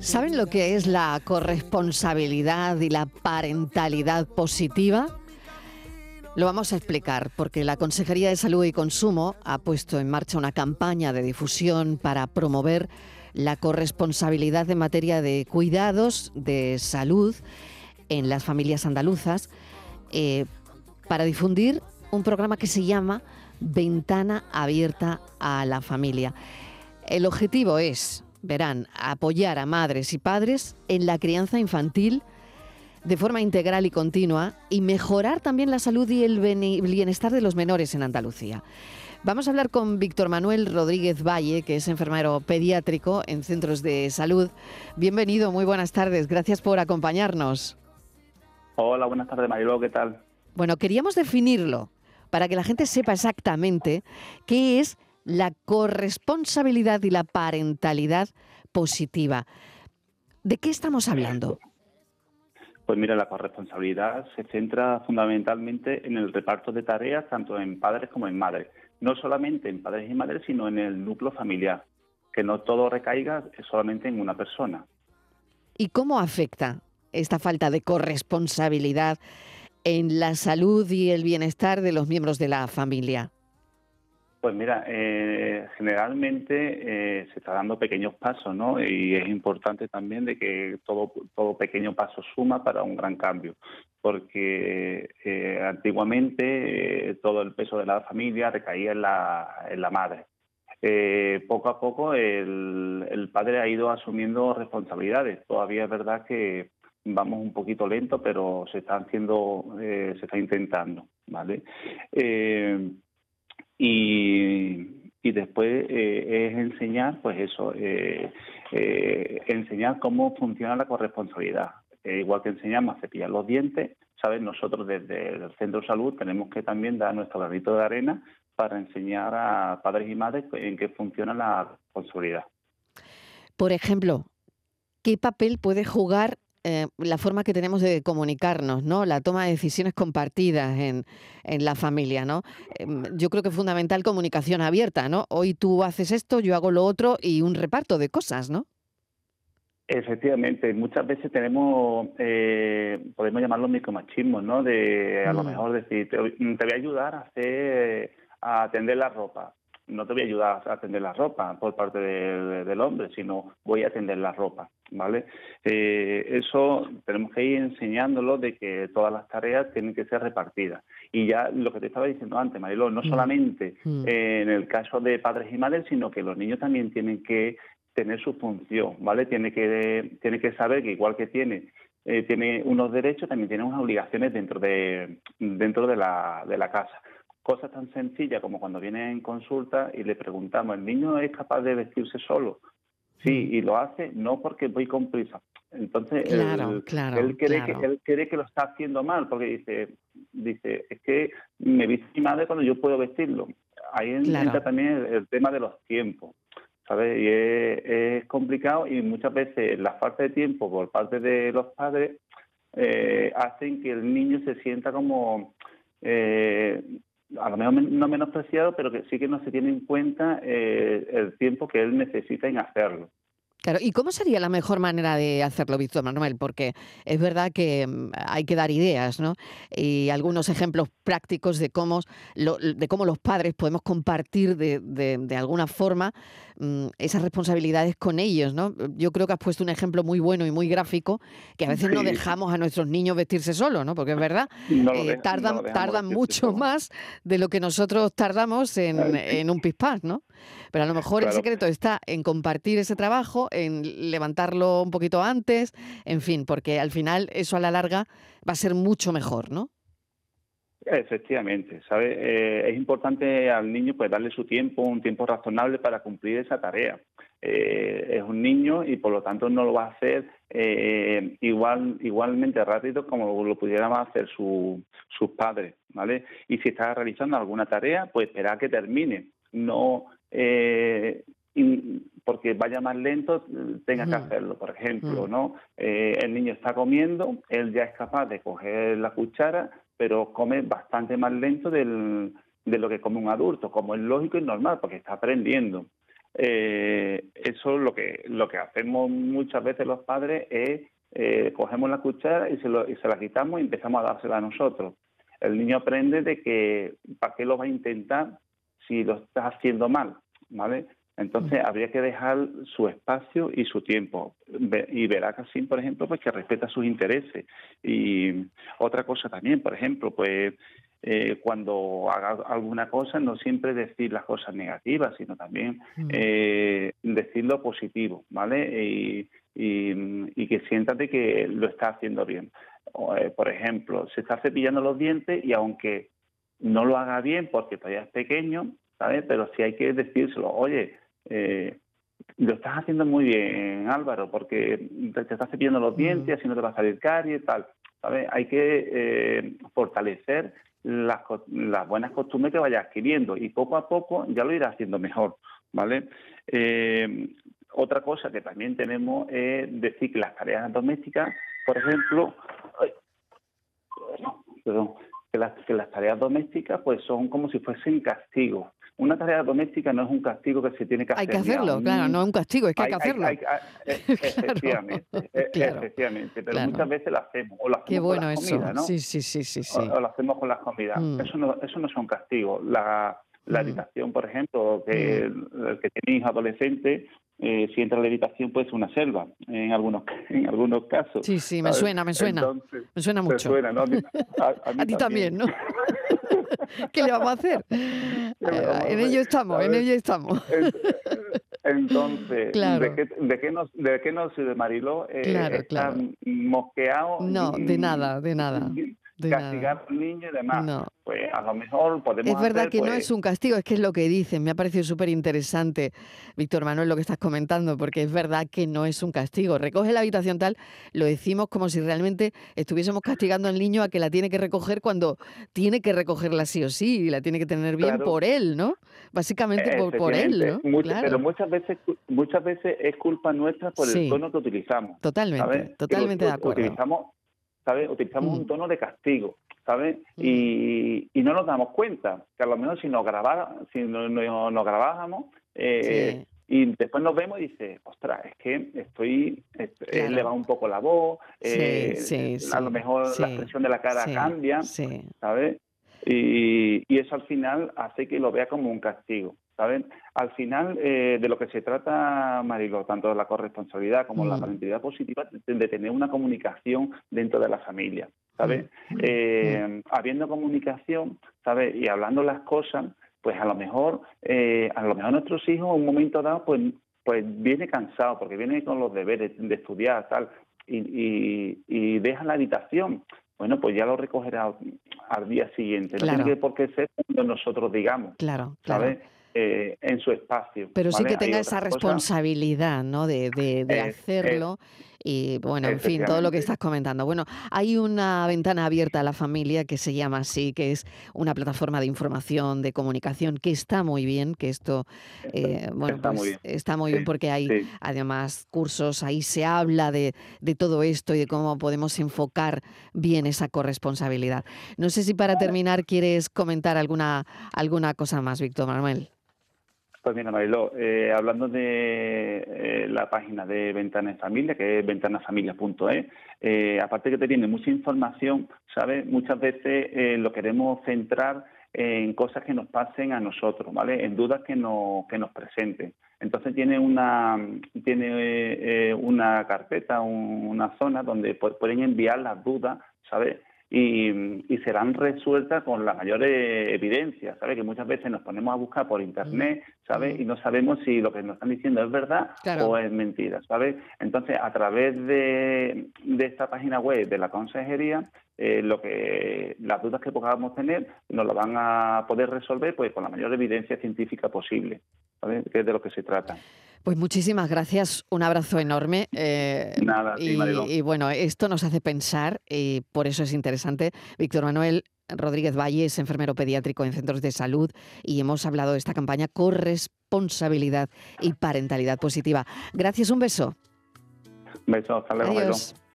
¿Saben lo que es la corresponsabilidad y la parentalidad positiva? Lo vamos a explicar porque la Consejería de Salud y Consumo ha puesto en marcha una campaña de difusión para promover la corresponsabilidad en materia de cuidados de salud en las familias andaluzas eh, para difundir un programa que se llama Ventana Abierta a la Familia. El objetivo es verán, apoyar a madres y padres en la crianza infantil de forma integral y continua y mejorar también la salud y el bienestar de los menores en Andalucía. Vamos a hablar con Víctor Manuel Rodríguez Valle, que es enfermero pediátrico en centros de salud. Bienvenido, muy buenas tardes. Gracias por acompañarnos. Hola, buenas tardes, Marilo. ¿Qué tal? Bueno, queríamos definirlo para que la gente sepa exactamente qué es la corresponsabilidad y la parentalidad positiva. ¿De qué estamos hablando? Pues mira, la corresponsabilidad se centra fundamentalmente en el reparto de tareas, tanto en padres como en madres. No solamente en padres y madres, sino en el núcleo familiar. Que no todo recaiga solamente en una persona. ¿Y cómo afecta esta falta de corresponsabilidad en la salud y el bienestar de los miembros de la familia? Pues mira, eh, generalmente eh, se está dando pequeños pasos, ¿no? Y es importante también de que todo, todo pequeño paso suma para un gran cambio, porque eh, antiguamente todo el peso de la familia recaía en la, en la madre. poco a poco el, el padre ha ido asumiendo responsabilidades. Todavía es verdad que vamos un poquito lento, pero se está haciendo, se está intentando, ¿vale? Y, y después eh, es enseñar, pues eso, eh, eh, enseñar cómo funciona la corresponsabilidad. igual que enseñamos a cepillar los dientes, ¿sabes? Nosotros desde el centro de salud tenemos que también dar nuestro granito de arena para enseñar a padres y madres en qué funciona la responsabilidad. Por ejemplo, ¿qué papel puede jugar eh, la forma que tenemos de comunicarnos, ¿no? La toma de decisiones compartidas en, en la familia, ¿no? Em, yo creo que es fundamental comunicación abierta, ¿no? Hoy tú haces esto, yo hago lo otro y un reparto de cosas, ¿no? Efectivamente, muchas veces tenemos, eh, podemos llamarlo micromachismo, ¿no? De a lo mm. mejor decir, te, voy a ayudar a hacer, a atender la ropa no te voy a ayudar a atender la ropa por parte del hombre, sino voy a atender la ropa, ¿vale? Eh, eso tenemos que ir enseñándolo de que todas las tareas tienen que ser repartidas. Y ya lo que te estaba diciendo antes, Marilo, no mm. solamente mm. en el caso de padres y madres, sino que los niños también tienen que tener su función, ¿vale? Tiene que, tiene que saber que igual que tiene eh, tiene unos derechos, también tiene unas obligaciones dentro de dentro de la, de la casa. Cosas tan sencillas como cuando viene en consulta y le preguntamos, ¿el niño es capaz de vestirse solo? Sí, y lo hace no porque voy con prisa. Entonces, él, cree Que, él cree que lo está haciendo mal, porque dice, dice es que me viste mi madre cuando yo puedo vestirlo. Ahí entra también el, tema de los tiempos. ¿sabes? Y es, complicado y muchas veces la falta de tiempo por parte de los padres eh, hacen que el niño se sienta como eh, a lo mejor no menospreciado, pero que sí que no se tiene en cuenta eh, el tiempo que él necesita en hacerlo. Claro, ¿y cómo sería la mejor manera de hacerlo, Víctor Manuel? Porque es verdad que mm, hay que dar ideas, ¿no? Y algunos ejemplos prácticos de cómo, de cómo los padres podemos compartir de, de, alguna forma esas responsabilidades con ellos, ¿no? Yo creo que has puesto un ejemplo muy bueno y muy gráfico, que a veces no dejamos a nuestros niños vestirse solos, ¿no? Porque es verdad, eh, tardan, tardan mucho más de lo que nosotros tardamos en, en un pispás, ¿no? Pero a lo mejor el secreto está en compartir ese trabajo, en levantarlo un poquito antes, en fin, porque al final eso a la larga va a ser mucho mejor, ¿no? Efectivamente, ¿sabe? Eh, es importante al niño pues darle su tiempo, un tiempo razonable para cumplir esa tarea. Eh, es un niño y por lo tanto no lo va a hacer eh, igual igualmente rápido como lo pudieran hacer sus padres, ¿vale? Y si está realizando alguna tarea, pues espera que termine, no eh, porque vaya más lento, tenga que hacerlo. Por ejemplo, ¿no? Eh, el niño está comiendo, él ya es capaz de coger la cuchara, pero come bastante más lento de lo que come un adulto, como es lógico y normal, porque está aprendiendo. eh, eso lo que lo que hacemos muchas veces los padres es eh, cogemos la cuchara y se, lo, y se la quitamos y empezamos a dársela a nosotros. El niño aprende de que para qué lo va a intentar si lo está haciendo mal, ¿vale? Entonces habría que dejar su espacio y su tiempo. Y verá que así, por ejemplo, pues que respeta sus intereses. Y otra cosa también, por ejemplo, pues eh, cuando haga alguna cosa, no siempre decir las cosas negativas, sino también eh, decir lo positivo, ¿vale? Y, y, que siéntate que lo está haciendo bien. Eh, por ejemplo, se está cepillando los dientes y aunque no lo haga bien porque todavía es pequeño, ¿sabes? Pero sí hay que decírselo, oye, eh, lo estás haciendo muy bien, Álvaro, porque te, estás cepillando los dientes, así no te va a salir caries y tal. ¿sabes? Hay que eh, fortalecer las, buenas costumbres que vayas adquiriendo y poco a poco ya lo irás haciendo mejor, ¿vale? Eh, otra cosa que también tenemos es decir que las tareas domésticas, por ejemplo, que las, que las tareas domésticas pues son como si fuesen castigos una tarea doméstica no es un castigo que se tiene que hacer. Hay que hacerlo, claro, no es un castigo, es que hay, que hacerlo. Eh, efectivamente, eh, efectivamente, pero muchas veces lo hacemos. O lo hacemos Qué bueno con las eso. Comidas, ¿no? Sí, sí, sí, sí. sí. O, lo hacemos con las comidas. Mm. Eso, no, eso no es un castigo. La, la mm. habitación, por ejemplo, que mm. el que tiene hijos adolescentes, eh, si entra a la habitación puede ser una selva en algunos en algunos casos. Sí, sí, me suena, me suena. me suena mucho. Suena, ¿no? a, ti también, ¿no? ¿Qué le vamos a hacer? en ello estamos, en ello estamos. Entonces, ¿de, qué, de, qué nos, ¿de qué nos sirve Mariló? Eh, claro, claro. mosqueado? No, de nada, de nada castigar al niño y demás. Pues a lo mejor podemos. Es verdad que no pues es un castigo, es que es lo que dicen. Me ha parecido súper interesante, Víctor Manuel, lo que estás comentando, porque es verdad que no es un castigo. Recoge la habitación tal, lo decimos como si realmente estuviésemos castigando al niño a que la tiene que recoger cuando tiene que recogerla sí o sí, y la tiene que tener bien por él, ¿no? Básicamente por, por él, ¿no? Pero muchas veces, muchas veces es culpa nuestra por el tono que utilizamos. Totalmente, totalmente de acuerdo. Utilizamos ¿sabes? Utilizamos un mm. tono de castigo, ¿sabes? Mm. Y, y, no nos damos cuenta que a lo menos si nos, grabara, si no, nos grabábamos eh, y después nos vemos y dice, ostras, es que estoy, él le va un poco la voz, eh, a lo mejor la expresión de la cara cambia, ¿sabes? Y, y eso al final hace que lo vea como un castigo. ¿saben? Al final, eh, de lo que se trata, Marilo, tanto de la corresponsabilidad como la mm. parentalidad positiva, de, tener una comunicación dentro de la familia, ¿sabes? Mm. Eh, mm. habiendo comunicación, ¿sabes? Y hablando las cosas, pues a lo mejor, eh, a lo mejor nuestros hijos en un momento dado, pues, pues viene cansado, porque viene con los deberes de estudiar, tal, y, y, deja la habitación bueno, pues ya lo recogerá al día siguiente. No tiene por qué ser cuando nosotros digamos. Claro, ¿sabes? Eh, en su espacio. Pero sí que tenga esa responsabilidad, ¿no? De, de, hacerlo. y bueno, en fin, todo lo que estás comentando. Bueno, hay una ventana abierta a la familia que se llama así, que es una plataforma de información, de comunicación, que está muy bien, que esto, eh, bueno, está, muy pues bien. está muy bien porque hay además cursos, ahí se habla de, de todo esto y de cómo podemos enfocar bien esa corresponsabilidad. No sé si para terminar quieres comentar alguna, alguna cosa más, Víctor Manuel. Pues mira, Mariló, eh, hablando de eh, la página de Ventana en Familia, que es ventanafamilia.es, eh, aparte que te tiene mucha información, ¿sabes? Muchas veces lo queremos centrar en cosas que nos pasen a nosotros, ¿vale? En dudas que, no, que nos presenten. Entonces tiene una tiene una carpeta, una zona donde pueden enviar las dudas, ¿sabes? Y, serán resueltas con la mayor evidencia, ¿sabes? Que muchas veces nos ponemos a buscar por internet, ¿sabes? Y no sabemos si lo que nos están diciendo es verdad o es mentira, ¿sabes? Entonces, a través de, esta página web de la consejería, eh, lo que las dudas que podamos tener nos lo van a poder resolver pues con la mayor evidencia científica posible, ¿sabes? Que es de lo que se trata. Pues muchísimas gracias, un abrazo enorme. Eh, Nada, y, y, bueno, esto nos hace pensar y por eso es interesante. Víctor Manuel Rodríguez Valle es enfermero pediátrico en centros de salud y hemos hablado de esta campaña corresponsabilidad y parentalidad positiva. Gracias, un beso. Un beso, hasta luego.